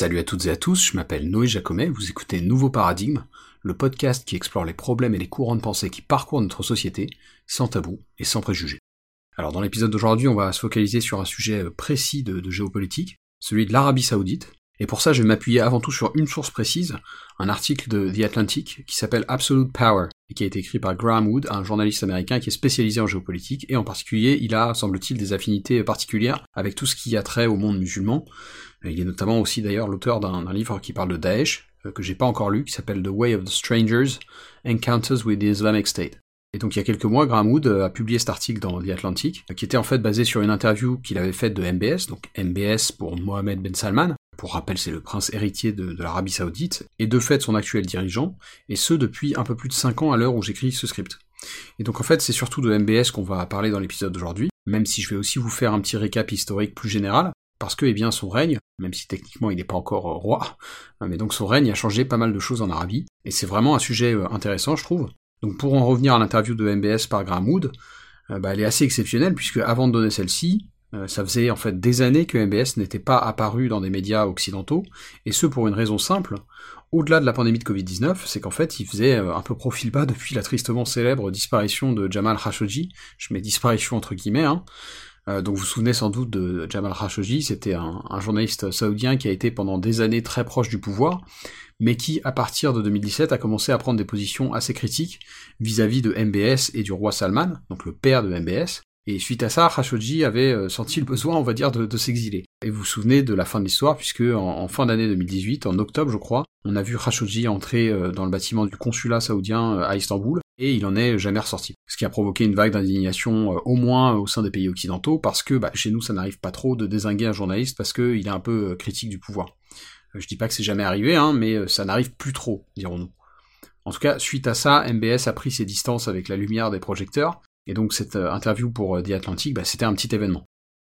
Salut à toutes et à tous, je m'appelle Noé Jacomet, vous écoutez Nouveau Paradigme, le podcast qui explore les problèmes et les courants de pensée qui parcourent notre société, sans tabou et sans préjugés. Alors dans l'épisode d'aujourd'hui, on va se focaliser sur un sujet euh, précis de, de géopolitique, celui de l'Arabie Saoudite, et pour ça je vais m'appuyer avant tout sur une source précise, un article de The Atlantic qui s'appelle Absolute Power, et qui a été écrit par Graham Wood, un journaliste américain qui est spécialisé en géopolitique, et en particulier il a, semble-t-il, des affinités particulières avec tout ce qui a trait au monde musulman, il est notamment aussi d'ailleurs l'auteur d'un livre qui parle de Daesh, euh, que j'ai pas encore lu, qui s'appelle The Way of the Strangers, Encounters with the Islamic State. Et donc il y a quelques mois, Graham Wood euh, a publié cet article dans The Atlantic, qui était en fait basé sur une interview qu'il avait faite de MBS, donc MBS pour Mohamed Ben Salman, pour rappel c'est le prince héritier de, l'Arabie Saoudite, et de fait son actuel dirigeant, et ce depuis un peu plus de 5 ans à l'heure où j'écris ce script. Et donc en fait c'est surtout de MBS qu'on va parler dans l'épisode d'aujourd'hui, même si je vais aussi vous faire un petit récap historique plus général, parce que eh bien son règne, même si techniquement il n'est pas encore euh, roi, euh, mais donc son règne a changé pas mal de choses en Arabie, et c'est vraiment un sujet euh, intéressant je trouve. Donc pour en revenir à l'interview de MBS par Graham Wood, bah, elle est assez exceptionnelle puisque avant de donner celle-ci, ça faisait en fait des années que MBS n'était pas apparu dans des médias occidentaux, et ce pour une raison simple. Au-delà de la pandémie de Covid-19, c'est qu'en fait il faisait un peu profil bas depuis la tristement célèbre disparition de Jamal Khashoggi, je mets disparition entre guillemets, hein, euh, donc vous vous souvenez sans doute de Jamal Khashoggi, c'était un, journaliste saoudien qui a été pendant des années très proche du pouvoir, mais qui, à partir de 2017, a commencé à prendre des positions assez critiques vis-à-vis de MBS et du roi Salman, donc le père de MBS. Et suite à ça, Khashoggi avait euh, senti le besoin, on va dire, de, s'exiler. Et vous vous souvenez de la fin de l'histoire, puisque en, fin d'année 2018, en octobre je crois, on a vu Khashoggi entrer euh, dans le bâtiment du consulat saoudien à Istanbul, et il en est jamais ressorti. Ce qui a provoqué une vague d'indignation euh, au moins au sein des pays occidentaux, parce que bah, chez nous ça n'arrive pas trop de désinguer un journaliste parce qu'il est un peu euh, critique du pouvoir. Euh, je dis pas que c'est jamais arrivé, hein, mais ça n'arrive plus trop, dirons-nous. En tout cas, suite à ça, MBS a pris ses distances avec la lumière des projecteurs, et donc cette interview pour The Atlantic, bah, c'était un petit événement.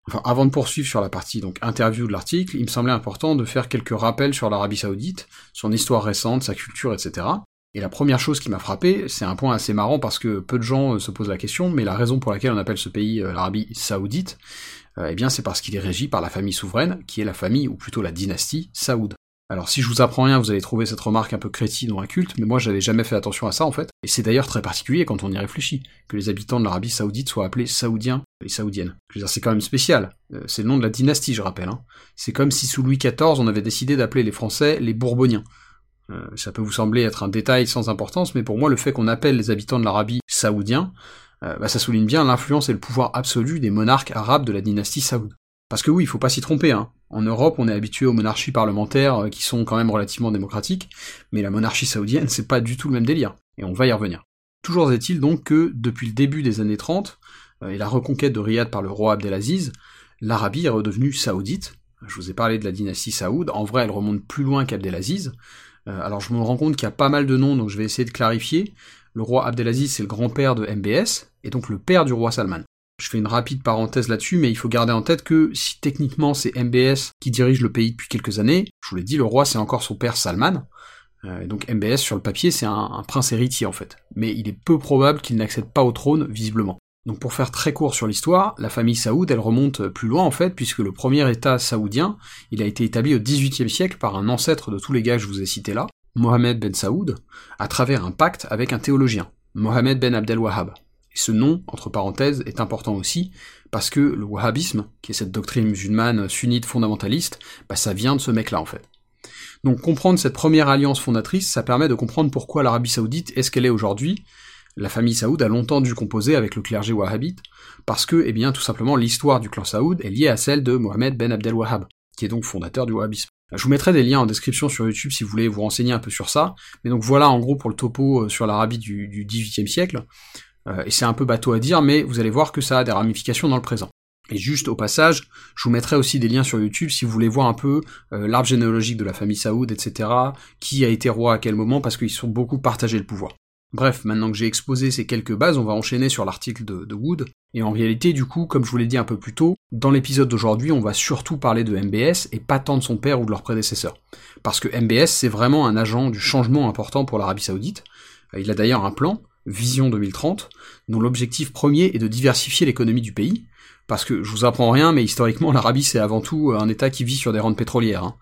Enfin, avant de poursuivre sur la partie donc interview de l'article, il me semblait important de faire quelques rappels sur l'Arabie Saoudite, son histoire récente, sa culture, etc. Et la première chose qui m'a frappé, c'est un point assez marrant parce que peu de gens euh, se posent la question, mais la raison pour laquelle on appelle ce pays euh, l'Arabie saoudite, euh, eh bien c'est parce qu'il est régi par la famille souveraine, qui est la famille, ou plutôt la dynastie, Saoud. Alors si je vous apprends rien, vous allez trouver cette remarque un peu crétine ou inculte, mais moi j'avais jamais fait attention à ça en fait, et c'est d'ailleurs très particulier quand on y réfléchit, que les habitants de l'Arabie saoudite soient appelés saoudiens et saoudiennes. Je veux dire, c'est quand même spécial, c'est le nom de la dynastie je rappelle, hein. c'est comme si sous Louis XIV on avait décidé d'appeler les Français les Bourboniens. Euh, ça peut vous sembler être un détail sans importance, mais pour moi, le fait qu'on appelle les habitants de l'Arabie saoudiens, euh, bah, ça souligne bien l'influence et le pouvoir absolu des monarques arabes de la dynastie Saoud. Parce que oui, il faut pas s'y tromper, hein. En Europe, on est habitué aux monarchies parlementaires euh, qui sont quand même relativement démocratiques, mais la monarchie saoudienne, c'est pas du tout le même délire. Et on va y revenir. Toujours est-il donc que, depuis le début des années 30, et la reconquête de Riyad par le roi Abdelaziz, l'Arabie est redevenue saoudite. Je vous ai parlé de la dynastie Saoud, en vrai elle remonte plus loin qu'Abdelaziz, euh, alors je me rends compte qu'il y a pas mal de noms, donc je vais essayer de clarifier. Le roi Abdelaziz, c'est le grand-père de MBS, et donc le père du roi Salman. Je fais une rapide parenthèse là-dessus, mais il faut garder en tête que si techniquement c'est MBS qui dirige le pays depuis quelques années, je vous l'ai dit, le roi c'est encore son père Salman, euh, donc MBS sur le papier c'est un, prince héritier en fait. Mais il est peu probable qu'il n'accède pas au trône, visiblement. Donc pour faire très court sur l'histoire, la famille Saoud, elle remonte plus loin en fait, puisque le premier État saoudien, il a été établi au XVIIIe siècle par un ancêtre de tous les gars que je vous ai cités là, Mohamed Ben Saoud, à travers un pacte avec un théologien, Mohamed Ben Abdel Wahhab. Et ce nom, entre parenthèses, est important aussi, parce que le wahhabisme, qui est cette doctrine musulmane sunnite fondamentaliste, bah ça vient de ce mec-là en fait. Donc comprendre cette première alliance fondatrice, ça permet de comprendre pourquoi l'Arabie Saoudite est ce qu'elle est aujourd'hui, la famille Saoud a longtemps dû composer avec le clergé wahhabite, parce que, eh bien, tout simplement, l'histoire du clan Saoud est liée à celle de Mohamed Ben Abdel Wahhab, qui est donc fondateur du wahhabisme. Je vous mettrai des liens en description sur YouTube si vous voulez vous renseigner un peu sur ça, mais donc voilà en gros pour le topo euh, sur l'Arabie du, du 18e siècle, et c'est un peu bateau à dire, mais vous allez voir que ça a des ramifications dans le présent. Et juste au passage, je vous mettrai aussi des liens sur YouTube si vous voulez voir un peu euh, l'arbre généalogique de la famille Saoud, etc., qui a été roi à quel moment, parce qu'ils sont beaucoup partagés le pouvoir. Bref, maintenant que j'ai exposé ces quelques bases, on va enchaîner sur l'article de, Wood. Et en réalité, du coup, comme je vous l'ai dit un peu plus tôt, dans l'épisode d'aujourd'hui, on va surtout parler de MBS et pas tant de son père ou de leur prédécesseur. Parce que MBS, c'est vraiment un agent du changement important pour l'Arabie Saoudite. Il a d'ailleurs un plan, Vision 2030, dont l'objectif premier est de diversifier l'économie du pays. Parce que je vous apprends rien, mais historiquement, l'Arabie c'est avant tout un État qui vit sur des rentes pétrolières. Hein.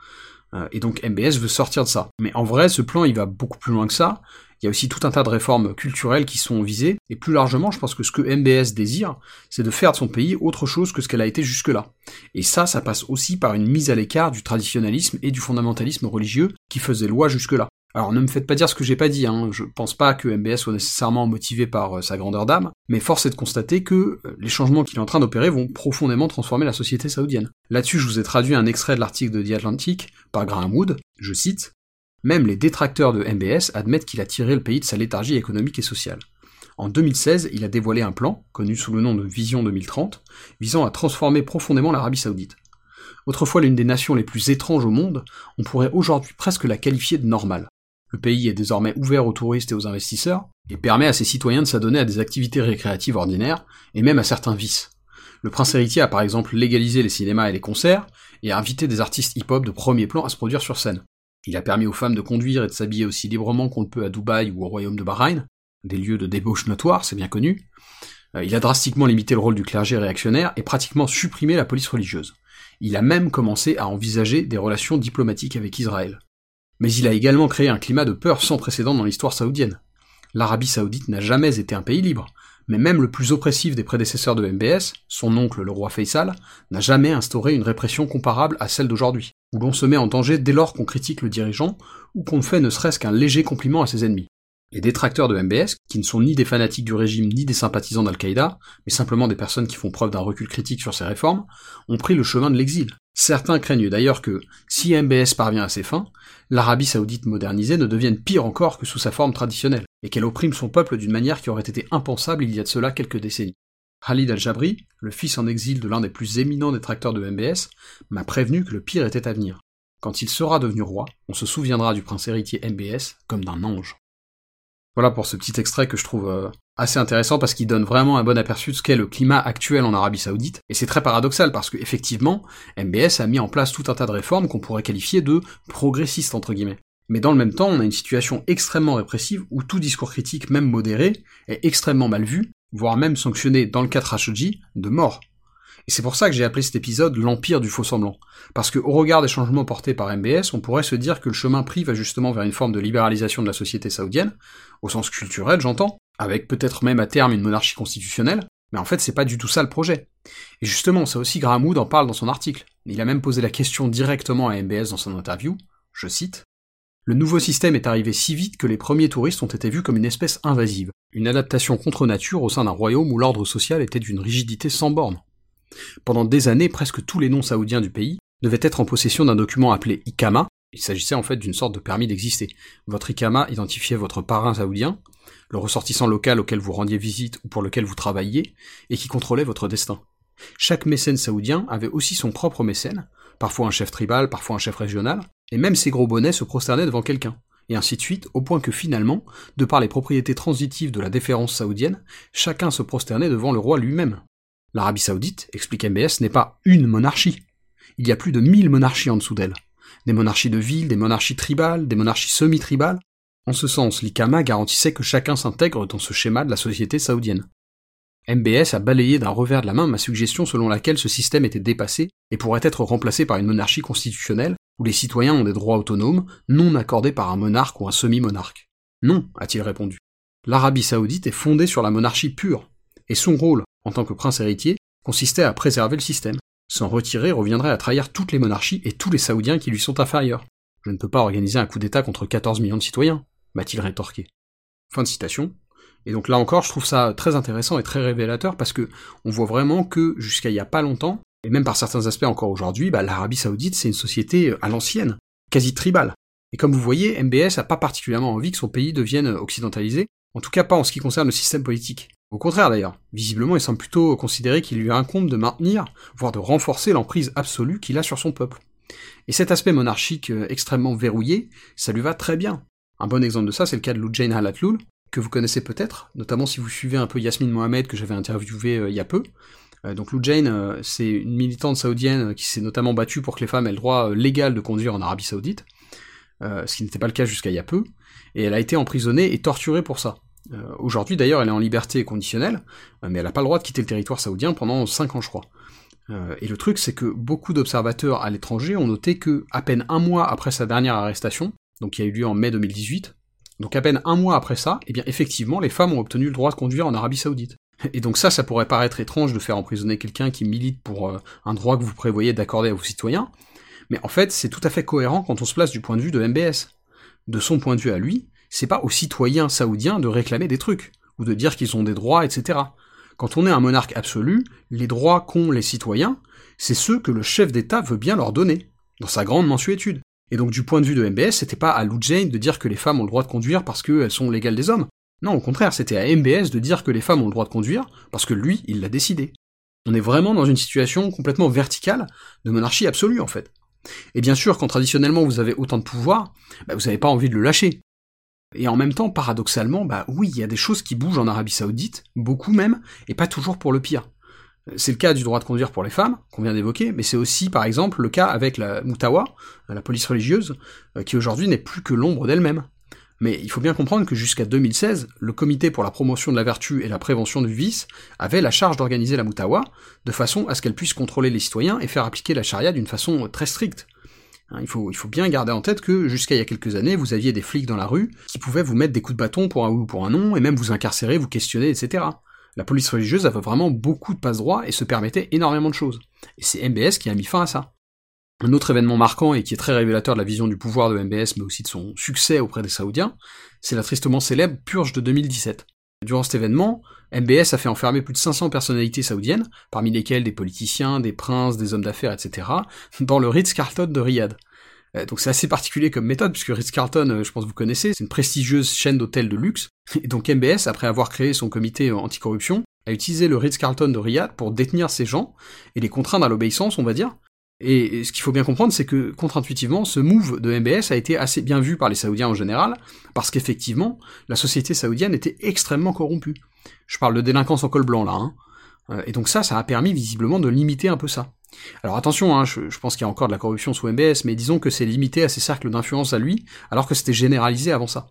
Euh, et donc MBS veut sortir de ça. Mais en vrai, ce plan, il va beaucoup plus loin que ça. Il y a aussi tout un tas de réformes culturelles qui sont visées, et plus largement, je pense que ce que MBS désire, c'est de faire de son pays autre chose que ce qu'elle a été jusque-là. Et ça, ça passe aussi par une mise à l'écart du traditionnalisme et du fondamentalisme religieux qui faisait loi jusque-là. Alors ne me faites pas dire ce que j'ai pas dit, hein. je pense pas que MBS soit nécessairement motivé par euh, sa grandeur d'âme, mais force est de constater que euh, les changements qu'il est en train d'opérer vont profondément transformer la société saoudienne. Là-dessus, je vous ai traduit un extrait de l'article de The Atlantic par Graham Wood, je cite, Même les détracteurs de MBS admettent qu'il a tiré le pays de sa léthargie économique et sociale. En 2016, il a dévoilé un plan, connu sous le nom de Vision 2030, visant à transformer profondément l'Arabie saoudite. Autrefois l'une des nations les plus étranges au monde, on pourrait aujourd'hui presque la qualifier de normale. Le pays est désormais ouvert aux touristes et aux investisseurs, et permet à ses citoyens de s'adonner à des activités récréatives ordinaires, et même à certains vices. Le prince héritier a par exemple légalisé les cinémas et les concerts, et a invité des artistes hip-hop de premier plan à se produire sur scène. Il a permis aux femmes de conduire et de s'habiller aussi librement qu'on le peut à Dubaï ou au royaume de Bahreïn, des lieux de débauche notoire, c'est bien connu. Euh, il a drastiquement limité le rôle du clergé réactionnaire et pratiquement supprimé la police religieuse. Il a même commencé à envisager des relations diplomatiques avec Israël. Mais il a également créé un climat de peur sans précédent dans l'histoire saoudienne. L'Arabie saoudite n'a jamais été un pays libre, mais même le plus oppressif des prédécesseurs de MBS, son oncle le roi Faisal, n'a jamais instauré une répression comparable à celle d'aujourd'hui, où l'on se met en danger dès lors qu'on critique le dirigeant, ou qu'on fait ne serait-ce qu'un léger compliment à ses ennemis. Les détracteurs de MBS, qui ne sont ni des fanatiques du régime ni des sympathisants d'Al-Qaïda, mais simplement des personnes qui font preuve d'un recul critique sur ces réformes, ont pris le chemin de l'exil. Certains craignent d'ailleurs que, si MBS parvient à ses fins, l'Arabie saoudite modernisée ne devienne pire encore que sous sa forme traditionnelle, et qu'elle opprime son peuple d'une manière qui aurait été impensable il y a de cela quelques décennies. Khalid al-Jabri, le fils en exil de l'un des plus éminents détracteurs de MBS, m'a prévenu que le pire était à venir. Quand il sera devenu roi, on se souviendra du prince héritier MBS comme d'un ange. Voilà pour ce petit extrait que je trouve euh, assez intéressant parce qu'il donne vraiment un bon aperçu de ce qu'est le climat actuel en Arabie Saoudite. Et c'est très paradoxal parce que effectivement, MBS a mis en place tout un tas de réformes qu'on pourrait qualifier de progressistes entre guillemets. Mais dans le même temps, on a une situation extrêmement répressive où tout discours critique, même modéré, est extrêmement mal vu, voire même sanctionné dans le cas de Khashoggi de mort. Et c'est pour ça que j'ai appelé cet épisode l'Empire du faux semblant. Parce que, au regard des changements portés par MBS, on pourrait se dire que le chemin pris va justement vers une forme de libéralisation de la société saoudienne, au sens culturel j'entends, avec peut-être même à terme une monarchie constitutionnelle, mais en fait c'est pas du tout ça le projet. Et justement, ça aussi Graham Wood en parle dans son article. Il a même posé la question directement à MBS dans son interview, je cite, le nouveau système est arrivé si vite que les premiers touristes ont été vus comme une espèce invasive, une adaptation contre nature au sein d'un royaume où l'ordre social était d'une rigidité sans borne. Pendant des années, presque tous les non-saoudiens du pays devaient être en possession d'un document appelé Ikama. Il s'agissait en fait d'une sorte de permis d'exister. Votre Ikama identifiait votre parrain saoudien, le ressortissant local auquel vous rendiez visite ou pour lequel vous travailliez, et qui contrôlait votre destin. Chaque mécène saoudien avait aussi son propre mécène, parfois un chef tribal, parfois un chef régional, et même ces gros bonnets se prosternaient devant quelqu'un, et ainsi de suite, au point que finalement, de par les propriétés transitives de la déférence saoudienne, chacun se prosternait devant le roi lui-même. L'Arabie Saoudite, explique MBS, n'est pas une monarchie. Il y a plus de mille monarchies en dessous d'elle. Des monarchies de ville, des monarchies tribales, des monarchies semi-tribales. En ce sens, l'IKAMA garantissait que chacun s'intègre dans ce schéma de la société saoudienne. MBS a balayé d'un revers de la main ma suggestion selon laquelle ce système était dépassé et pourrait être remplacé par une monarchie constitutionnelle où les citoyens ont des droits autonomes non accordés par un monarque ou un semi-monarque. Non, a-t-il répondu. L'Arabie saoudite est fondée sur la monarchie pure, et son rôle, en tant que prince héritier, consistait à préserver le système. S'en retirer reviendrait à trahir toutes les monarchies et tous les Saoudiens qui lui sont inférieurs. Je ne peux pas organiser un coup d'État contre 14 millions de citoyens, m'a-t-il rétorqué. Fin de citation. Et donc là encore, je trouve ça très intéressant et très révélateur parce que on voit vraiment que jusqu'à il y a pas longtemps, et même par certains aspects encore aujourd'hui, bah, l'Arabie Saoudite c'est une société euh, à l'ancienne, quasi tribale. Et comme vous voyez, MBS a pas particulièrement envie que son pays devienne occidentalisé, en tout cas pas en ce qui concerne le système politique. Au contraire d'ailleurs, visiblement il semble plutôt considérer qu'il lui incombe de maintenir, voire de renforcer l'emprise absolue qu'il a sur son peuple. Et cet aspect monarchique euh, extrêmement verrouillé, ça lui va très bien. Un bon exemple de ça, c'est le cas de Loujain Halatloul, que vous connaissez peut-être, notamment si vous suivez un peu Yasmine Mohamed que j'avais interviewé euh, il y a peu. Euh, donc Lou Jane, c'est une militante saoudienne qui s'est notamment battue pour que les femmes aient le droit légal de conduire en Arabie Saoudite, ce qui n'était pas le cas jusqu'à il y a peu, et elle a été emprisonnée et torturée pour ça. Euh, aujourd'hui d'ailleurs elle est en liberté conditionnelle, euh, mais elle n'a pas le droit de quitter le territoire saoudien pendant 5 ans je crois. Euh, et le truc, c'est que beaucoup d'observateurs à l'étranger ont noté que, à peine un mois après sa dernière arrestation, donc qui a eu lieu en mai 2018, donc à peine un mois après ça, eh bien effectivement, les femmes ont obtenu le droit de conduire en Arabie Saoudite. Et donc ça, ça pourrait paraître étrange de faire emprisonner quelqu'un qui milite pour un droit que vous prévoyez d'accorder à vos citoyens, mais en fait, c'est tout à fait cohérent quand on se place du point de vue de MBS. De son point de vue à lui, c'est pas aux citoyens saoudiens de réclamer des trucs, ou de dire qu'ils ont des droits, etc. Quand on est un monarque absolu, les droits qu'ont les citoyens, c'est ceux que le chef d'État veut bien leur donner, dans sa grande mensuétude. Et donc du point de vue de MBS, c'était pas à Lou Jane de dire que les femmes ont le droit de conduire parce qu'elles sont légales des hommes. Non, au contraire, c'était à MBS de dire que les femmes ont le droit de conduire parce que lui, il l'a décidé. On est vraiment dans une situation complètement verticale de monarchie absolue en fait. Et bien sûr, quand traditionnellement vous avez autant de pouvoir, bah, vous n'avez pas envie de le lâcher. Et en même temps, paradoxalement, bah oui, il y a des choses qui bougent en Arabie Saoudite, beaucoup même, et pas toujours pour le pire. C'est le cas du droit de conduire pour les femmes, qu'on vient d'évoquer, mais c'est aussi, par exemple, le cas avec la Moutawa, la police religieuse, euh, qui aujourd'hui n'est plus que l'ombre d'elle-même. Mais il faut bien comprendre que jusqu'à 2016, le comité pour la promotion de la vertu et la prévention du vice avait la charge d'organiser la Moutawa, de façon à ce qu'elle puisse contrôler les citoyens et faire appliquer la charia d'une façon très stricte. Hein, il faut, bien garder en tête que jusqu'à il y a quelques années, vous aviez des flics dans la rue qui pouvaient vous mettre des coups de bâton pour un oui ou pour un non, et même vous incarcérer, vous questionner, etc. La police religieuse avait vraiment beaucoup de passe-droit et se permettait énormément de choses. Et c'est MBS qui a mis fin à ça. Un autre événement marquant et qui est très révélateur de la vision du pouvoir de MBS, mais aussi de son succès auprès des Saoudiens, c'est la tristement célèbre purge de 2017. Durant cet événement, MBS a fait enfermer plus de 500 personnalités saoudiennes, parmi lesquelles des politiciens, des princes, des hommes d'affaires, etc., dans le Ritz-Carlton de Riyad. Euh, donc c'est assez particulier comme méthode, puisque Ritz-Carlton, euh, je pense que vous connaissez, c'est une prestigieuse chaîne d'hôtels de luxe, et donc MBS, après avoir créé son comité anticorruption, a utilisé le Ritz-Carlton de Riyad pour détenir ces gens, et les contraindre à l'obéissance, on va dire, et ce qu'il faut bien comprendre, c'est que, contre-intuitivement, ce move de MBS a été assez bien vu par les Saoudiens en général, parce qu'effectivement, la société saoudienne était extrêmement corrompue. Je parle de délinquance en col blanc là, hein. Euh, et donc ça, ça a permis visiblement de limiter un peu ça. Alors attention, hein, je, pense qu'il y a encore de la corruption sous MBS, mais disons que c'est limité à ses cercles d'influence à lui, alors que c'était généralisé avant ça.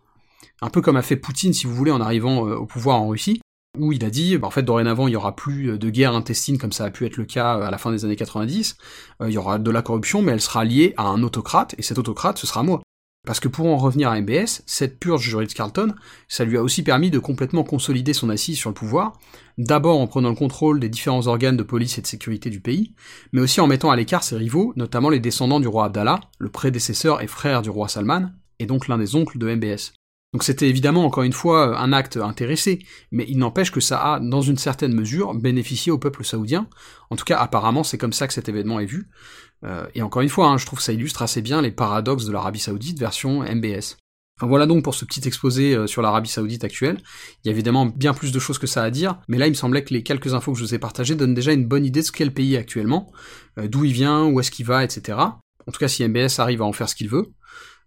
Un peu comme a fait Poutine, si vous voulez, en arrivant euh, au pouvoir en Russie, où il a dit, bah, en fait, dorénavant, il y aura plus de guerre intestine comme ça a pu être le cas à la fin des années 90, euh, il y aura de la corruption, mais elle sera liée à un autocrate, et cet autocrate, ce sera moi. Parce que pour en revenir à MBS, cette purge juridique Carlton, ça lui a aussi permis de complètement consolider son assise sur le pouvoir, d'abord en prenant le contrôle des différents organes de police et de sécurité du pays, mais aussi en mettant à l'écart ses rivaux, notamment les descendants du roi Abdallah, le prédécesseur et frère du roi Salman, et donc l'un des oncles de MBS. Donc c'était évidemment encore une fois un acte intéressé, mais il n'empêche que ça a, dans une certaine mesure, bénéficié au peuple saoudien. En tout cas, apparemment, c'est comme ça que cet événement est vu. Euh, et encore une fois, hein, je trouve ça illustre assez bien les paradoxes de l'Arabie Saoudite version MBS. Voilà donc pour ce petit exposé euh, sur l'Arabie Saoudite actuelle. Il y a évidemment bien plus de choses que ça à dire, mais là il me semblait que les quelques infos que je vous ai partagées donnent déjà une bonne idée de ce qu'est le pays actuellement, euh, d'où il vient, où est-ce qu'il va, etc. En tout cas, si MBS arrive à en faire ce qu'il veut.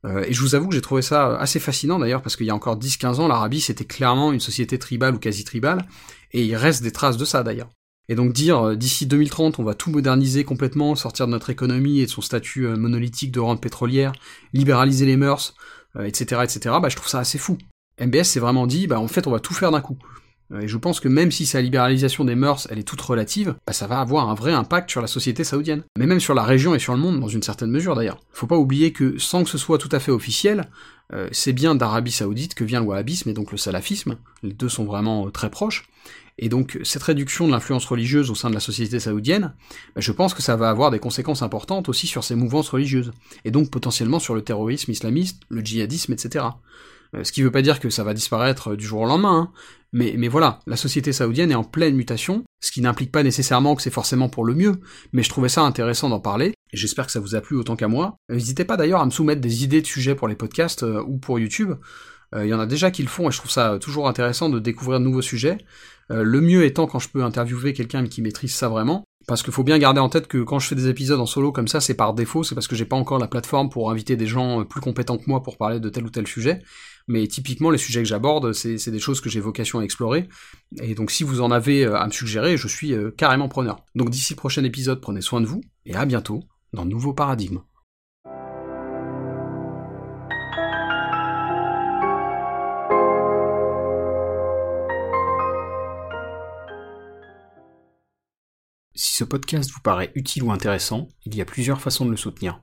Euh, et je vous avoue que j'ai trouvé ça assez fascinant d'ailleurs, parce qu'il y a encore 10-15 ans, l'Arabie c'était clairement une société tribale ou quasi tribale, et il reste des traces de ça d'ailleurs. Et donc dire euh, d'ici 2030 on va tout moderniser complètement, sortir de notre économie et de son statut euh, monolithique de rente pétrolière, libéraliser les mœurs, etc., etc., bah je trouve ça assez fou. MBS s'est vraiment dit, bah en fait on va tout faire d'un coup. Euh, et je pense que même si sa libéralisation des mœurs, elle est toute relative, bah ça va avoir un vrai impact sur la société saoudienne. Mais même sur la région et sur le monde, dans une certaine mesure d'ailleurs. Faut pas oublier que, sans que ce soit tout à fait officiel, euh, c'est bien d'Arabie Saoudite que vient le wahhabisme et donc le salafisme. Les deux sont vraiment euh, très proches. Et donc cette réduction de l'influence religieuse au sein de la société saoudienne, bah, je pense que ça va avoir des conséquences importantes aussi sur ces mouvances religieuses, et donc potentiellement sur le terrorisme islamiste, le djihadisme, etc. Ce qui veut pas dire que ça va disparaître du jour au lendemain, hein. Mais, voilà, la société saoudienne est en pleine mutation, ce qui n'implique pas nécessairement que c'est forcément pour le mieux, mais je trouvais ça intéressant d'en parler, et j'espère que ça vous a plu autant qu'à moi. N'hésitez pas d'ailleurs à me soumettre des idées de sujets pour les podcasts euh, ou pour YouTube. Euh, il y en a déjà qui le font et je trouve ça toujours intéressant de découvrir de nouveaux sujets. Euh, le mieux étant quand je peux interviewer quelqu'un qui maîtrise ça vraiment. Parce qu'il faut bien garder en tête que quand je fais des épisodes en solo comme ça, c'est par défaut, c'est parce que j'ai pas encore la plateforme pour inviter des gens plus compétents que moi pour parler de tel ou tel sujet mais typiquement les sujets que j'aborde, c'est des choses que j'ai vocation à explorer, et donc si vous en avez euh, à me suggérer, je suis euh, carrément preneur. Donc d'ici prochain épisode, prenez soin de vous, et à bientôt dans Nouveau Paradigme. Si ce podcast vous paraît utile ou intéressant, il y a plusieurs façons de le soutenir.